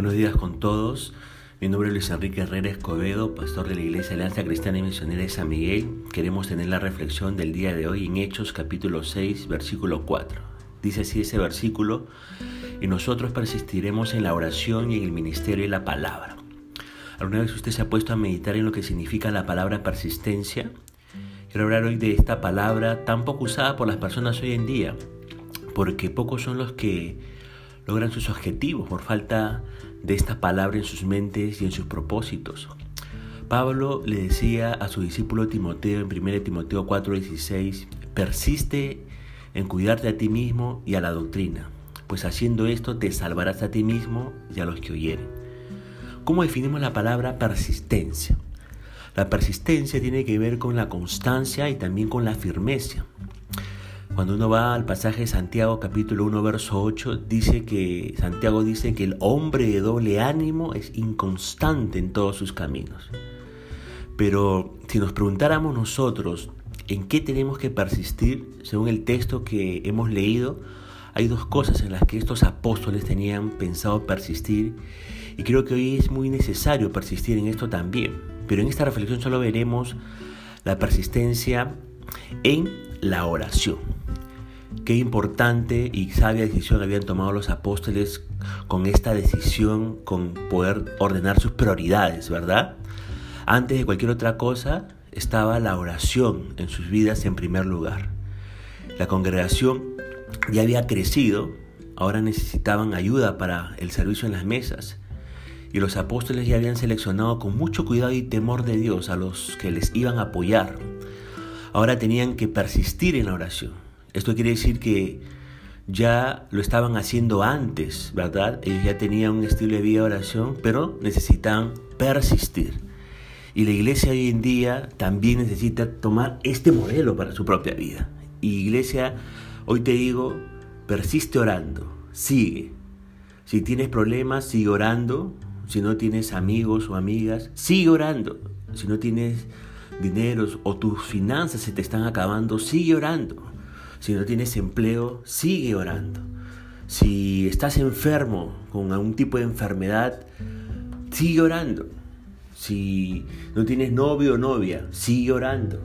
Buenos días con todos. Mi nombre es Luis Enrique Herrera Escobedo, pastor de la Iglesia Alianza Cristiana y Misionera de San Miguel. Queremos tener la reflexión del día de hoy en Hechos capítulo 6, versículo 4. Dice así ese versículo, y nosotros persistiremos en la oración y en el ministerio de la palabra. ¿Alguna vez usted se ha puesto a meditar en lo que significa la palabra persistencia? Quiero hablar hoy de esta palabra tan poco usada por las personas hoy en día, porque pocos son los que logran sus objetivos por falta de esta palabra en sus mentes y en sus propósitos. Pablo le decía a su discípulo Timoteo en 1 Timoteo 4:16, persiste en cuidarte a ti mismo y a la doctrina, pues haciendo esto te salvarás a ti mismo y a los que oyeren. ¿Cómo definimos la palabra persistencia? La persistencia tiene que ver con la constancia y también con la firmeza. Cuando uno va al pasaje de Santiago capítulo 1 verso 8, dice que Santiago dice que el hombre de doble ánimo es inconstante en todos sus caminos. Pero si nos preguntáramos nosotros en qué tenemos que persistir, según el texto que hemos leído, hay dos cosas en las que estos apóstoles tenían pensado persistir y creo que hoy es muy necesario persistir en esto también. Pero en esta reflexión solo veremos la persistencia en la oración. Qué importante y sabia decisión habían tomado los apóstoles con esta decisión, con poder ordenar sus prioridades, ¿verdad? Antes de cualquier otra cosa estaba la oración en sus vidas en primer lugar. La congregación ya había crecido, ahora necesitaban ayuda para el servicio en las mesas. Y los apóstoles ya habían seleccionado con mucho cuidado y temor de Dios a los que les iban a apoyar. Ahora tenían que persistir en la oración. Esto quiere decir que ya lo estaban haciendo antes, ¿verdad? Ellos ya tenían un estilo de vida de oración, pero necesitan persistir. Y la iglesia hoy en día también necesita tomar este modelo para su propia vida. Y iglesia, hoy te digo, persiste orando, sigue. Si tienes problemas, sigue orando. Si no tienes amigos o amigas, sigue orando. Si no tienes dinero o tus finanzas se te están acabando, sigue orando. Si no tienes empleo, sigue orando. Si estás enfermo con algún tipo de enfermedad, sigue orando. Si no tienes novio o novia, sigue orando.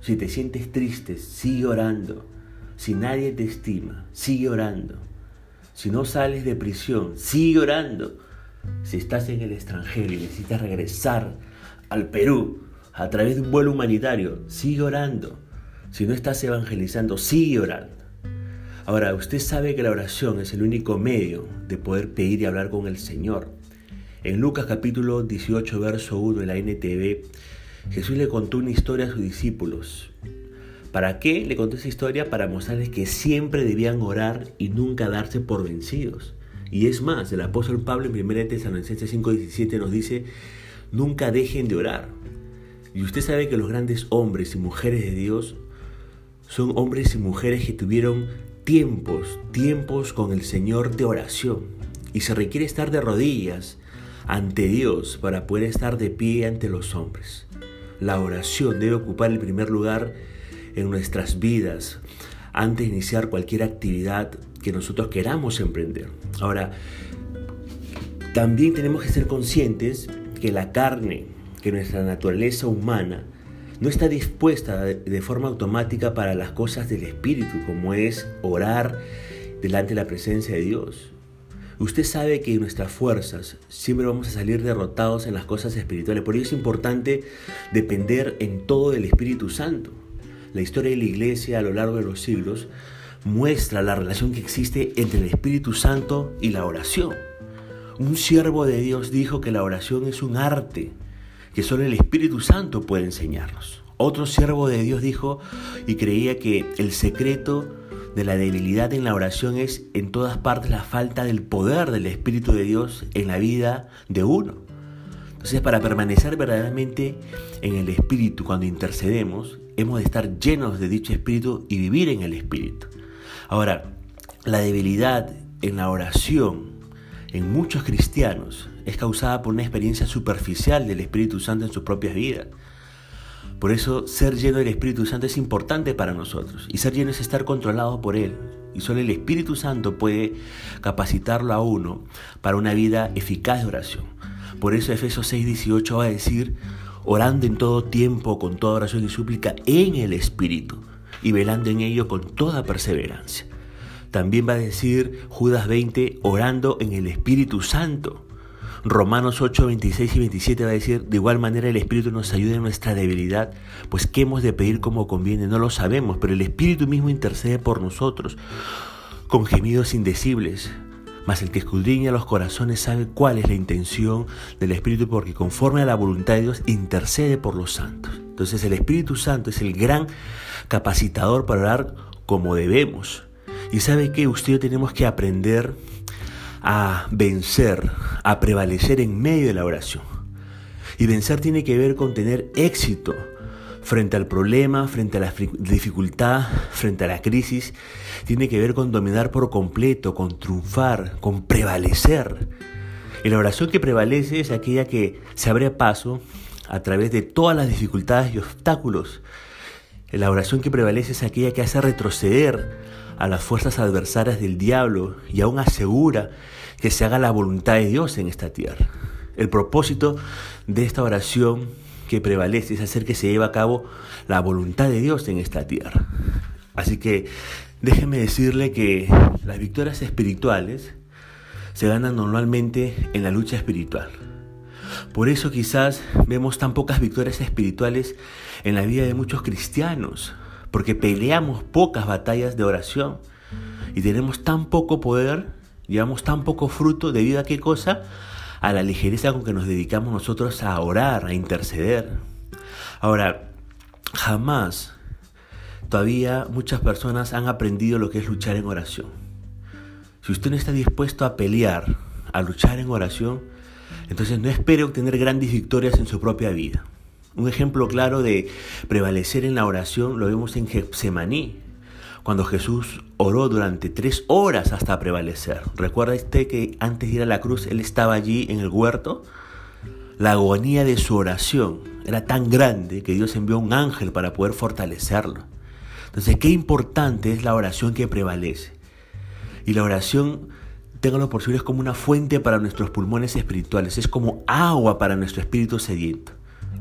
Si te sientes triste, sigue orando. Si nadie te estima, sigue orando. Si no sales de prisión, sigue orando. Si estás en el extranjero y necesitas regresar al Perú a través de un vuelo humanitario, sigue orando. Si no estás evangelizando, sigue orando. Ahora, usted sabe que la oración es el único medio de poder pedir y hablar con el Señor. En Lucas capítulo 18, verso 1 de la NTV, Jesús le contó una historia a sus discípulos. ¿Para qué le contó esa historia? Para mostrarles que siempre debían orar y nunca darse por vencidos. Y es más, el apóstol Pablo en 1 Tesalonicenses 5:17 nos dice, nunca dejen de orar. Y usted sabe que los grandes hombres y mujeres de Dios son hombres y mujeres que tuvieron tiempos, tiempos con el Señor de oración. Y se requiere estar de rodillas ante Dios para poder estar de pie ante los hombres. La oración debe ocupar el primer lugar en nuestras vidas antes de iniciar cualquier actividad que nosotros queramos emprender. Ahora, también tenemos que ser conscientes que la carne, que nuestra naturaleza humana, no está dispuesta de forma automática para las cosas del Espíritu, como es orar delante de la presencia de Dios. Usted sabe que nuestras fuerzas siempre vamos a salir derrotados en las cosas espirituales. Por ello es importante depender en todo del Espíritu Santo. La historia de la iglesia a lo largo de los siglos muestra la relación que existe entre el Espíritu Santo y la oración. Un siervo de Dios dijo que la oración es un arte que solo el Espíritu Santo puede enseñarnos. Otro siervo de Dios dijo y creía que el secreto de la debilidad en la oración es en todas partes la falta del poder del Espíritu de Dios en la vida de uno. Entonces, para permanecer verdaderamente en el Espíritu cuando intercedemos, hemos de estar llenos de dicho Espíritu y vivir en el Espíritu. Ahora, la debilidad en la oración en muchos cristianos es causada por una experiencia superficial del Espíritu Santo en sus propias vidas. Por eso ser lleno del Espíritu Santo es importante para nosotros y ser lleno es estar controlado por Él. Y solo el Espíritu Santo puede capacitarlo a uno para una vida eficaz de oración. Por eso Efesios 6, 18 va a decir, orando en todo tiempo, con toda oración y súplica, en el Espíritu, y velando en ello con toda perseverancia. También va a decir Judas 20, orando en el Espíritu Santo. Romanos 8, 26 y 27 va a decir, de igual manera el Espíritu nos ayuda en nuestra debilidad, pues qué hemos de pedir como conviene, no lo sabemos, pero el Espíritu mismo intercede por nosotros con gemidos indecibles. Mas el que escudriña los corazones sabe cuál es la intención del Espíritu, porque conforme a la voluntad de Dios intercede por los santos. Entonces el Espíritu Santo es el gran capacitador para orar como debemos. Y sabe que usted tenemos que aprender a vencer, a prevalecer en medio de la oración. Y vencer tiene que ver con tener éxito frente al problema, frente a la dificultad, frente a la crisis. Tiene que ver con dominar por completo, con triunfar, con prevalecer. Y la oración que prevalece es aquella que se abre paso a través de todas las dificultades y obstáculos. La oración que prevalece es aquella que hace retroceder a las fuerzas adversarias del diablo y aún asegura que se haga la voluntad de Dios en esta tierra. El propósito de esta oración que prevalece es hacer que se lleve a cabo la voluntad de Dios en esta tierra. Así que déjeme decirle que las victorias espirituales se ganan normalmente en la lucha espiritual. Por eso quizás vemos tan pocas victorias espirituales en la vida de muchos cristianos, porque peleamos pocas batallas de oración y tenemos tan poco poder, llevamos tan poco fruto debido a qué cosa? A la ligereza con que nos dedicamos nosotros a orar, a interceder. Ahora, jamás todavía muchas personas han aprendido lo que es luchar en oración. Si usted no está dispuesto a pelear, a luchar en oración, entonces no espere obtener grandes victorias en su propia vida. Un ejemplo claro de prevalecer en la oración lo vemos en Getsemaní, cuando Jesús oró durante tres horas hasta prevalecer. ¿Recuerda usted que antes de ir a la cruz él estaba allí en el huerto? La agonía de su oración era tan grande que Dios envió un ángel para poder fortalecerlo. Entonces, qué importante es la oración que prevalece. Y la oración, ténganlo por seguro, es como una fuente para nuestros pulmones espirituales, es como agua para nuestro espíritu sediento.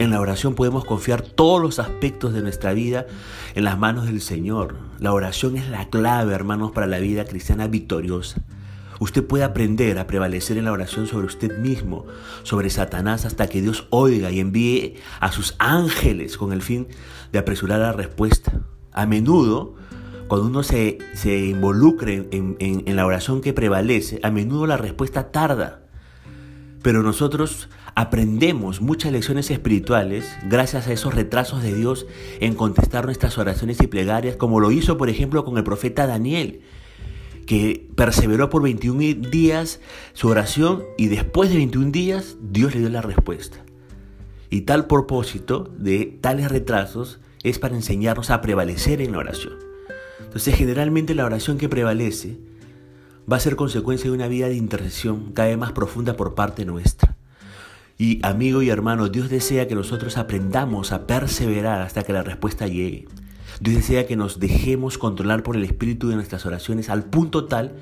En la oración podemos confiar todos los aspectos de nuestra vida en las manos del Señor. La oración es la clave, hermanos, para la vida cristiana victoriosa. Usted puede aprender a prevalecer en la oración sobre usted mismo, sobre Satanás, hasta que Dios oiga y envíe a sus ángeles con el fin de apresurar la respuesta. A menudo, cuando uno se, se involucre en, en la oración que prevalece, a menudo la respuesta tarda. Pero nosotros aprendemos muchas lecciones espirituales gracias a esos retrasos de Dios en contestar nuestras oraciones y plegarias, como lo hizo por ejemplo con el profeta Daniel, que perseveró por 21 días su oración y después de 21 días Dios le dio la respuesta. Y tal propósito de tales retrasos es para enseñarnos a prevalecer en la oración. Entonces generalmente la oración que prevalece va a ser consecuencia de una vida de intercesión cada vez más profunda por parte nuestra. Y amigo y hermano, Dios desea que nosotros aprendamos a perseverar hasta que la respuesta llegue. Dios desea que nos dejemos controlar por el Espíritu de nuestras oraciones al punto tal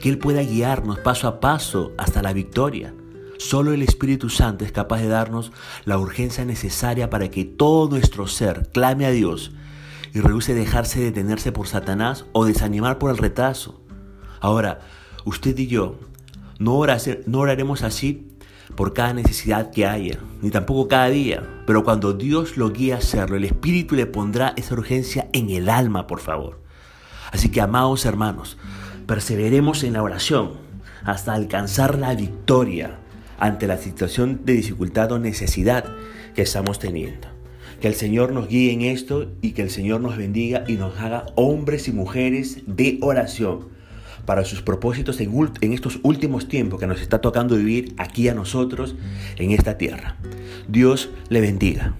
que Él pueda guiarnos paso a paso hasta la victoria. Solo el Espíritu Santo es capaz de darnos la urgencia necesaria para que todo nuestro ser clame a Dios y rehúse dejarse detenerse por Satanás o desanimar por el retraso. Ahora, usted y yo no, oraremos así por cada necesidad que haya, ni tampoco cada día, pero cuando Dios lo guíe a hacerlo, el Espíritu le pondrá esa urgencia en el alma, por favor. Así que, amados hermanos, perseveremos en la oración hasta alcanzar la victoria ante la situación de dificultad o necesidad que estamos teniendo. Que el Señor nos guíe en esto y que el Señor nos bendiga y nos haga hombres y mujeres de oración para sus propósitos en, estos últimos tiempos que nos está tocando vivir aquí a nosotros en esta tierra. Dios le bendiga.